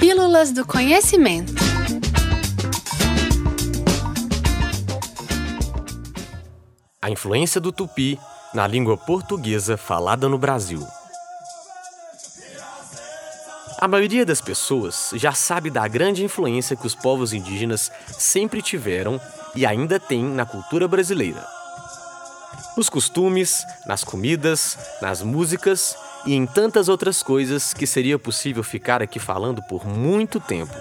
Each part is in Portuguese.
Pílulas do Conhecimento. A influência do tupi na língua portuguesa falada no Brasil. A maioria das pessoas já sabe da grande influência que os povos indígenas sempre tiveram e ainda têm na cultura brasileira. Nos costumes, nas comidas, nas músicas e em tantas outras coisas que seria possível ficar aqui falando por muito tempo.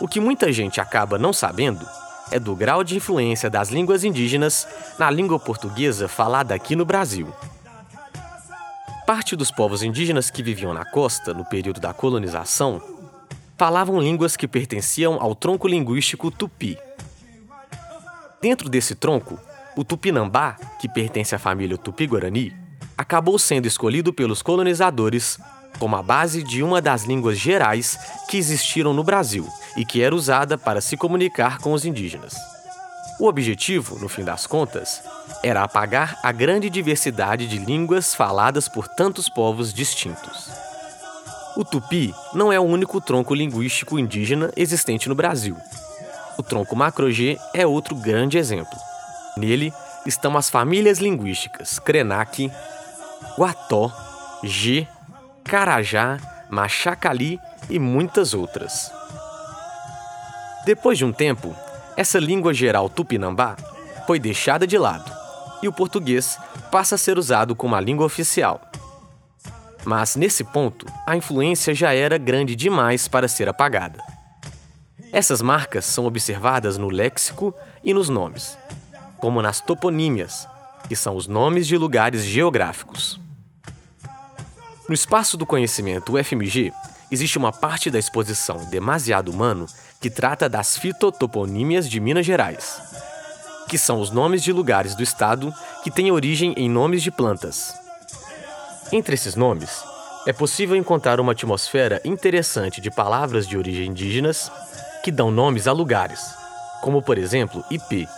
O que muita gente acaba não sabendo é do grau de influência das línguas indígenas na língua portuguesa falada aqui no Brasil. Parte dos povos indígenas que viviam na costa no período da colonização falavam línguas que pertenciam ao tronco linguístico tupi. Dentro desse tronco, o tupinambá, que pertence à família tupi-guarani, acabou sendo escolhido pelos colonizadores como a base de uma das línguas gerais que existiram no Brasil e que era usada para se comunicar com os indígenas. O objetivo, no fim das contas, era apagar a grande diversidade de línguas faladas por tantos povos distintos. O tupi não é o único tronco linguístico indígena existente no Brasil. O tronco macro-G é outro grande exemplo. Nele estão as famílias linguísticas Krenak, Guató, G, Carajá, Machacali e muitas outras. Depois de um tempo, essa língua geral tupinambá foi deixada de lado e o português passa a ser usado como a língua oficial. Mas nesse ponto, a influência já era grande demais para ser apagada. Essas marcas são observadas no léxico e nos nomes, como nas toponímias, que são os nomes de lugares geográficos. No Espaço do Conhecimento UFMG, existe uma parte da exposição Demasiado Humano que trata das fitotoponímias de Minas Gerais, que são os nomes de lugares do estado que têm origem em nomes de plantas. Entre esses nomes, é possível encontrar uma atmosfera interessante de palavras de origem indígenas que dão nomes a lugares, como por exemplo Ipê,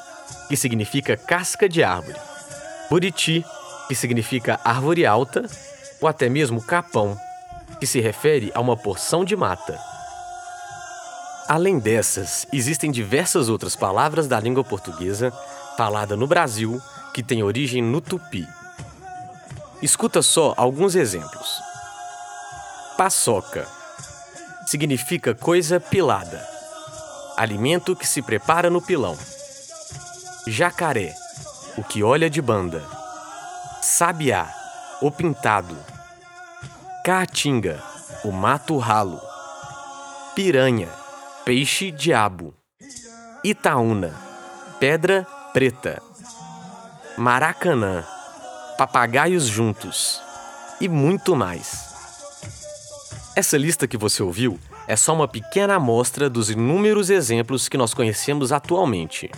que significa casca de árvore, Buriti, que significa árvore alta, ou até mesmo capão, que se refere a uma porção de mata. Além dessas, existem diversas outras palavras da língua portuguesa falada no Brasil que têm origem no tupi. Escuta só alguns exemplos. Paçoca significa coisa pilada, alimento que se prepara no pilão. Jacaré, o que olha de banda. Sabiá, o pintado. Caatinga, o mato ralo. Piranha, peixe diabo. Itaúna, pedra preta. Maracanã, papagaios juntos. E muito mais. Essa lista que você ouviu é só uma pequena amostra dos inúmeros exemplos que nós conhecemos atualmente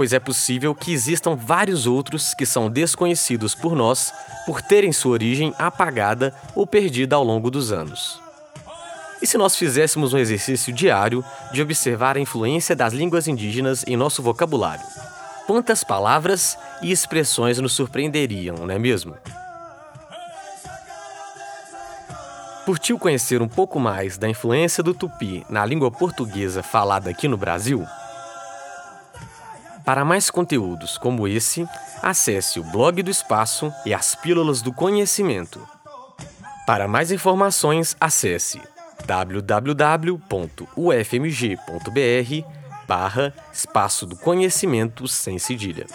pois é possível que existam vários outros que são desconhecidos por nós por terem sua origem apagada ou perdida ao longo dos anos. E se nós fizéssemos um exercício diário de observar a influência das línguas indígenas em nosso vocabulário? Quantas palavras e expressões nos surpreenderiam, não é mesmo? Curtiu conhecer um pouco mais da influência do tupi na língua portuguesa falada aqui no Brasil? Para mais conteúdos como esse, acesse o blog do Espaço e as Pílulas do Conhecimento. Para mais informações, acesse www.ufmg.br barra Espaço do Conhecimento sem cedilha.